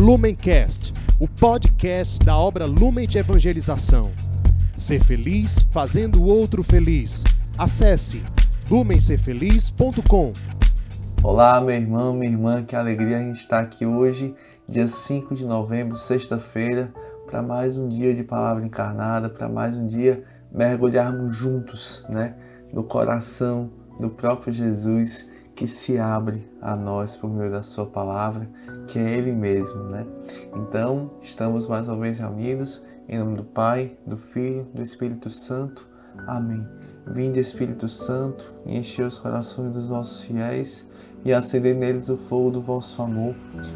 Lumencast, o podcast da obra Lumen de Evangelização. Ser feliz fazendo o outro feliz. Acesse lumencerfeliz.com. Olá, meu irmão, minha irmã, que alegria a gente estar aqui hoje, dia 5 de novembro, sexta-feira, para mais um dia de palavra encarnada, para mais um dia mergulharmos juntos, né, no coração do próprio Jesus que se abre a nós por meio da sua palavra, que é ele mesmo, né? Então, estamos mais uma vez reunidos em nome do Pai, do Filho, do Espírito Santo. Amém. Vinde Espírito Santo, e os corações dos vossos fiéis e acendei neles o fogo do vosso amor.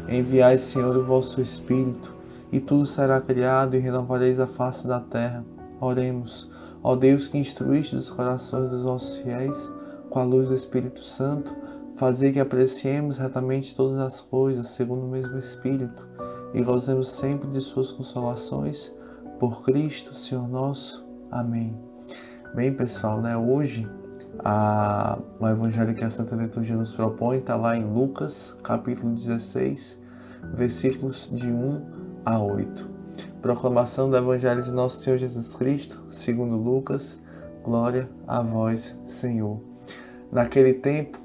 Enviai, Senhor, o vosso Espírito, e tudo será criado e renovareis a face da terra. Oremos. Ó Deus que instruíste os corações dos vossos fiéis com a luz do Espírito Santo, fazer que apreciemos retamente todas as coisas segundo o mesmo Espírito e gozemos sempre de suas consolações por Cristo, Senhor nosso. Amém. Bem, pessoal, né? Hoje a, o Evangelho que a Santa Liturgia nos propõe está lá em Lucas, capítulo 16, versículos de 1 a 8. Proclamação do Evangelho de Nosso Senhor Jesus Cristo, segundo Lucas. Glória a vós, Senhor. Naquele tempo,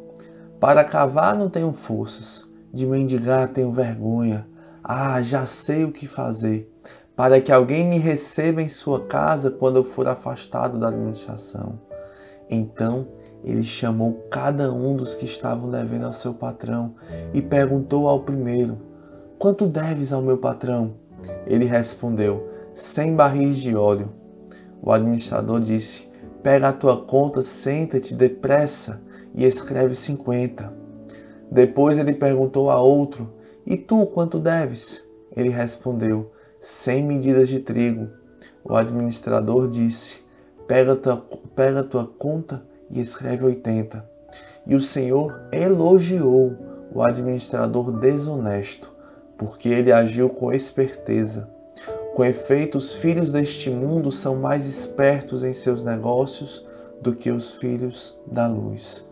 Para cavar não tenho forças, de mendigar tenho vergonha. Ah, já sei o que fazer, para que alguém me receba em sua casa quando eu for afastado da administração. Então ele chamou cada um dos que estavam devendo ao seu patrão e perguntou ao primeiro: Quanto deves ao meu patrão? Ele respondeu: Cem barris de óleo. O administrador disse: Pega a tua conta, senta-te depressa e escreve cinquenta. Depois ele perguntou a outro: E tu quanto deves? Ele respondeu: Cem medidas de trigo. O administrador disse: Pega tua, pega tua conta e escreve oitenta. E o Senhor elogiou o administrador desonesto, porque ele agiu com esperteza. Com efeito, os filhos deste mundo são mais espertos em seus negócios do que os filhos da luz.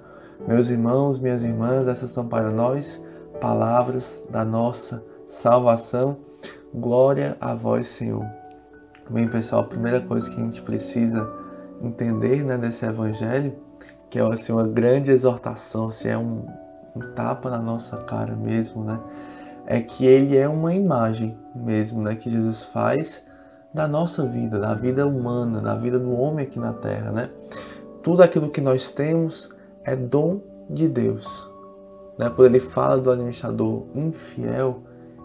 Meus irmãos, minhas irmãs, essas são para nós palavras da nossa salvação. Glória a vós, Senhor. Bem, pessoal, a primeira coisa que a gente precisa entender né, desse evangelho, que é assim, uma grande exortação, se é um, um tapa na nossa cara mesmo, né? É que ele é uma imagem mesmo, né? Que Jesus faz da nossa vida, da vida humana, da vida do homem aqui na Terra, né? Tudo aquilo que nós temos é dom de Deus. Né? Quando ele fala do administrador infiel,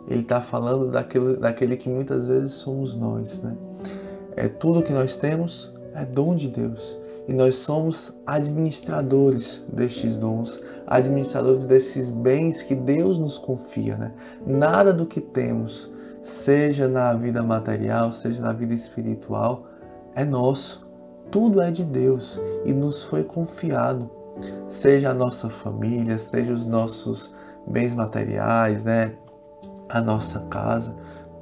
ele está falando daquele, daquele que muitas vezes somos nós. Né? É tudo que nós temos é dom de Deus. E nós somos administradores destes dons, administradores desses bens que Deus nos confia. Né? Nada do que temos, seja na vida material, seja na vida espiritual, é nosso. Tudo é de Deus e nos foi confiado seja a nossa família, seja os nossos bens materiais, né? A nossa casa,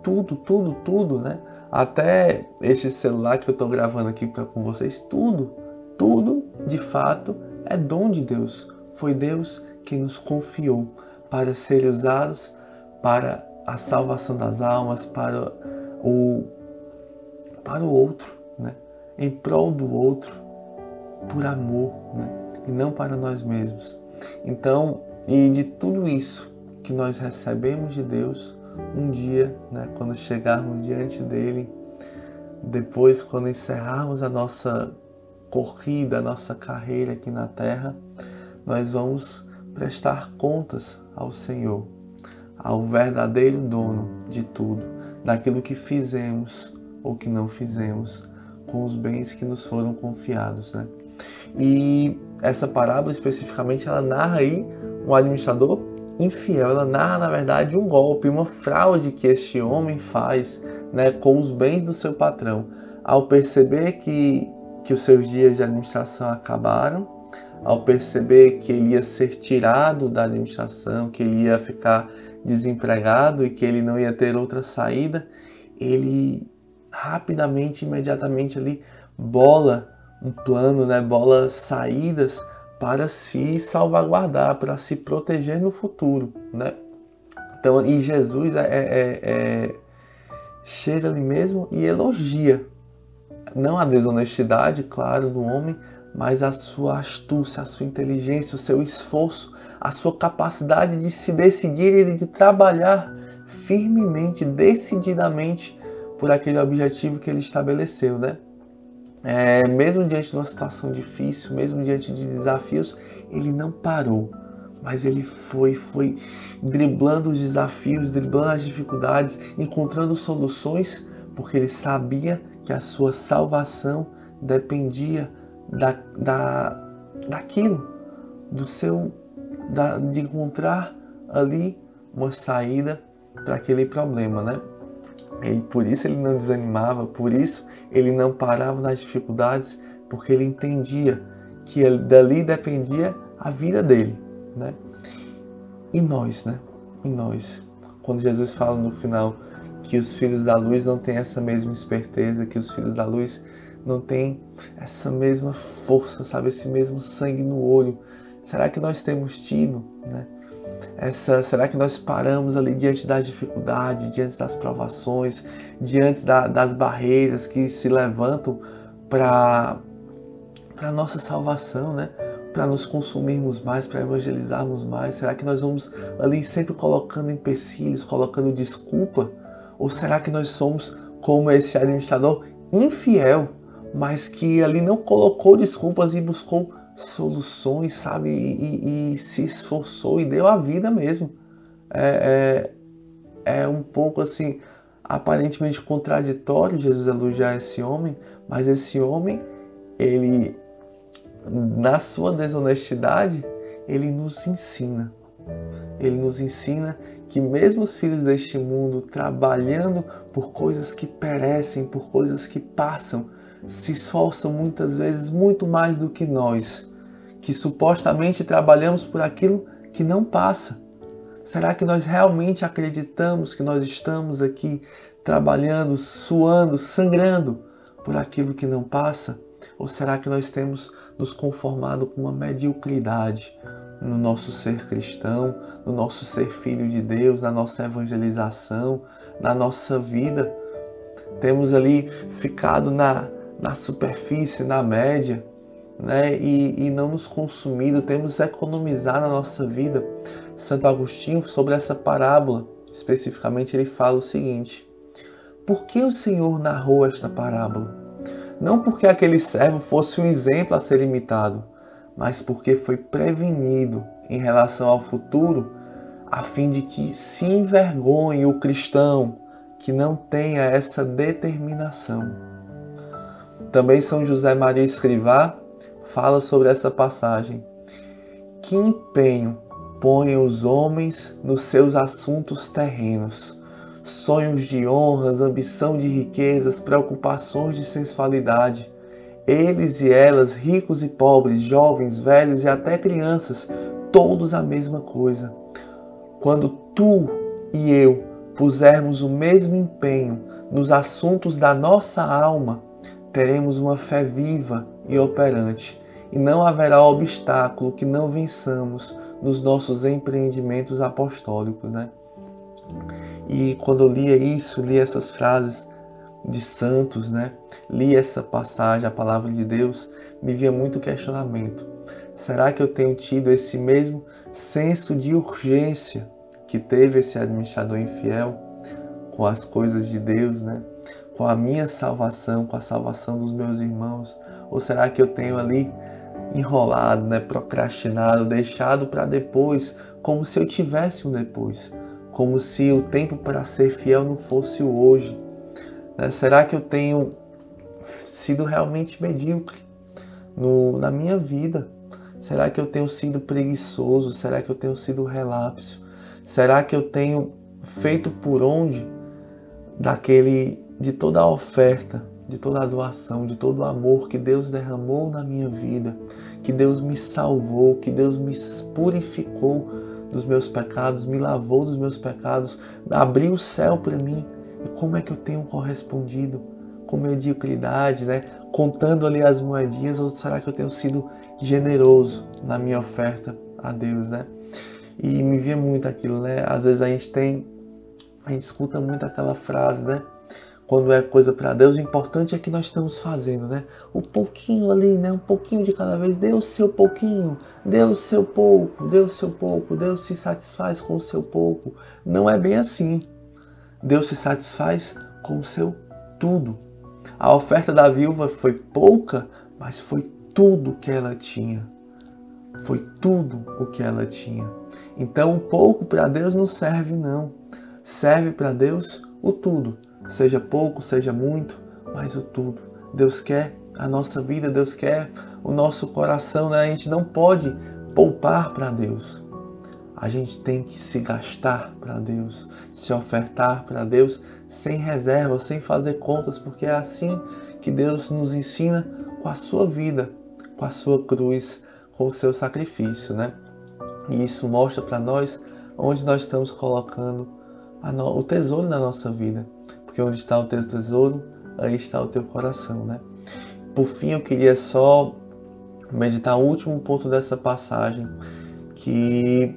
tudo, tudo, tudo, né? Até este celular que eu estou gravando aqui com vocês, tudo, tudo, de fato, é dom de Deus. Foi Deus que nos confiou para serem usados para a salvação das almas, para o, para o outro, né? em prol do outro, por amor. Né? E não para nós mesmos. Então, e de tudo isso que nós recebemos de Deus, um dia, né, quando chegarmos diante dele, depois, quando encerrarmos a nossa corrida, a nossa carreira aqui na terra, nós vamos prestar contas ao Senhor, ao verdadeiro dono de tudo, daquilo que fizemos ou que não fizemos com os bens que nos foram confiados, né? E essa parábola especificamente ela narra aí um administrador infiel, ela narra na verdade um golpe, uma fraude que este homem faz né, com os bens do seu patrão. Ao perceber que, que os seus dias de administração acabaram, ao perceber que ele ia ser tirado da administração, que ele ia ficar desempregado e que ele não ia ter outra saída, ele rapidamente, imediatamente ali bola um plano, né, bola saídas para se salvaguardar, para se proteger no futuro, né? Então, e Jesus é, é, é, chega ali mesmo e elogia, não a desonestidade, claro, do homem, mas a sua astúcia, a sua inteligência, o seu esforço, a sua capacidade de se decidir e de trabalhar firmemente, decididamente por aquele objetivo que ele estabeleceu, né? É, mesmo diante de uma situação difícil, mesmo diante de desafios, ele não parou, mas ele foi, foi driblando os desafios, driblando as dificuldades, encontrando soluções, porque ele sabia que a sua salvação dependia da, da, daquilo, do seu, da, de encontrar ali uma saída para aquele problema, né? E por isso ele não desanimava, por isso ele não parava nas dificuldades, porque ele entendia que dali dependia a vida dele, né? E nós, né? E nós, quando Jesus fala no final que os filhos da luz não têm essa mesma esperteza, que os filhos da luz não têm essa mesma força, sabe, esse mesmo sangue no olho. Será que nós temos tido, né? Essa, será que nós paramos ali diante das dificuldades, diante das provações, diante da, das barreiras que se levantam para a nossa salvação, né? Para nos consumirmos mais, para evangelizarmos mais? Será que nós vamos ali sempre colocando empecilhos, colocando desculpa? Ou será que nós somos como esse administrador infiel, mas que ali não colocou desculpas e buscou soluções, sabe? E, e, se esforçou e deu a vida mesmo. É, é, é, um pouco assim, aparentemente contraditório Jesus elogiar esse homem, mas esse homem, ele, na sua desonestidade, ele nos ensina. Ele nos ensina que mesmo os filhos deste mundo trabalhando por coisas que perecem, por coisas que passam, se esforçam muitas vezes muito mais do que nós, que supostamente trabalhamos por aquilo que não passa. Será que nós realmente acreditamos que nós estamos aqui trabalhando, suando, sangrando por aquilo que não passa? Ou será que nós temos nos conformado com uma mediocridade no nosso ser cristão, no nosso ser filho de Deus, na nossa evangelização, na nossa vida? Temos ali ficado na, na superfície, na média, né? e, e não nos consumido, temos economizado na nossa vida. Santo Agostinho, sobre essa parábola, especificamente, ele fala o seguinte: Por que o Senhor narrou esta parábola? Não porque aquele servo fosse um exemplo a ser imitado, mas porque foi prevenido em relação ao futuro, a fim de que se envergonhe o cristão que não tenha essa determinação. Também São José Maria Escrivá fala sobre essa passagem. Que empenho põem os homens nos seus assuntos terrenos, sonhos de honras, ambição de riquezas, preocupações de sensualidade. Eles e elas, ricos e pobres, jovens, velhos e até crianças, todos a mesma coisa. Quando tu e eu pusermos o mesmo empenho nos assuntos da nossa alma, teremos uma fé viva e operante, e não haverá obstáculo que não vençamos nos nossos empreendimentos apostólicos, né? E quando eu lia isso, li essas frases de santos, né? Li essa passagem, a palavra de Deus, me via muito questionamento. Será que eu tenho tido esse mesmo senso de urgência que teve esse administrador infiel com as coisas de Deus, né? com a minha salvação, com a salvação dos meus irmãos? Ou será que eu tenho ali enrolado, né, procrastinado, deixado para depois, como se eu tivesse um depois, como se o tempo para ser fiel não fosse o hoje? Né? Será que eu tenho sido realmente medíocre no, na minha vida? Será que eu tenho sido preguiçoso? Será que eu tenho sido relapso? Será que eu tenho feito por onde daquele de toda a oferta, de toda a doação, de todo o amor que Deus derramou na minha vida, que Deus me salvou, que Deus me purificou dos meus pecados, me lavou dos meus pecados, abriu o céu para mim. E como é que eu tenho correspondido? Com mediocridade, né? Contando ali as moedinhas, ou será que eu tenho sido generoso na minha oferta a Deus, né? E me via muito aquilo, né? Às vezes a gente tem, a gente escuta muito aquela frase, né? Quando é coisa para Deus, o importante é que nós estamos fazendo, né? O pouquinho ali, né? Um pouquinho de cada vez. Deus seu pouquinho, Deus seu pouco, Deus seu pouco. Deus se satisfaz com o seu pouco. Não é bem assim. Deus se satisfaz com o seu tudo. A oferta da viúva foi pouca, mas foi tudo que ela tinha. Foi tudo o que ela tinha. Então, o pouco para Deus não serve, não. Serve para Deus o tudo. Seja pouco, seja muito, mas o tudo. Deus quer a nossa vida, Deus quer o nosso coração. Né? A gente não pode poupar para Deus. A gente tem que se gastar para Deus, se ofertar para Deus sem reserva, sem fazer contas, porque é assim que Deus nos ensina com a sua vida, com a sua cruz, com o seu sacrifício, né? E isso mostra para nós onde nós estamos colocando o tesouro na nossa vida, porque onde está o teu tesouro, aí está o teu coração, né? Por fim, eu queria só meditar o último ponto dessa passagem, que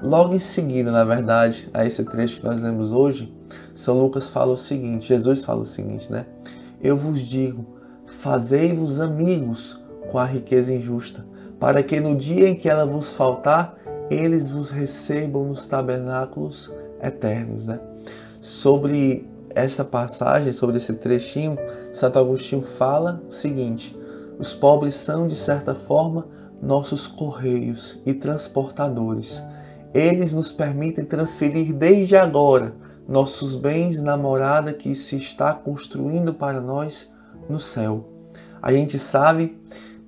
logo em seguida, na verdade, a esse trecho que nós lemos hoje, São Lucas fala o seguinte, Jesus fala o seguinte, né? Eu vos digo, fazei-vos amigos com a riqueza injusta, para que no dia em que ela vos faltar, eles vos recebam nos tabernáculos eternos. Né? Sobre essa passagem, sobre esse trechinho, Santo Agostinho fala o seguinte: os pobres são, de certa forma, nossos correios e transportadores. Eles nos permitem transferir desde agora nossos bens na morada que se está construindo para nós no céu. A gente sabe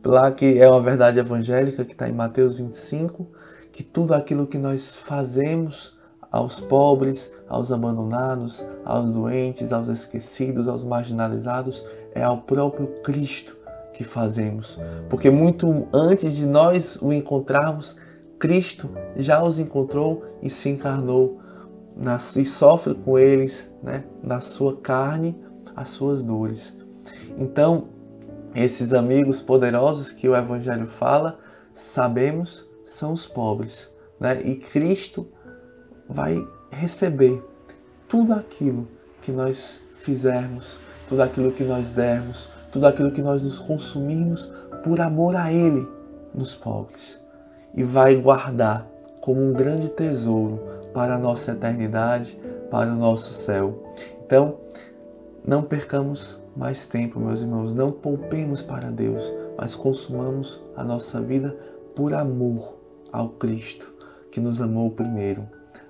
lá que é uma verdade evangélica que está em Mateus 25, que tudo aquilo que nós fazemos aos pobres, aos abandonados, aos doentes, aos esquecidos, aos marginalizados, é ao próprio Cristo que fazemos. Porque muito antes de nós o encontrarmos, Cristo já os encontrou e se encarnou e sofre com eles, né, na sua carne, as suas dores. Então, esses amigos poderosos que o Evangelho fala, sabemos são os pobres, né? E Cristo vai receber tudo aquilo que nós fizermos, tudo aquilo que nós dermos, tudo aquilo que nós nos consumirmos por amor a Ele nos pobres. E vai guardar como um grande tesouro para a nossa eternidade, para o nosso céu. Então, não percamos mais tempo, meus irmãos, não poupemos para Deus, mas consumamos a nossa vida por amor ao Cristo que nos amou primeiro.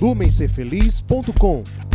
lumencerfeliz.com.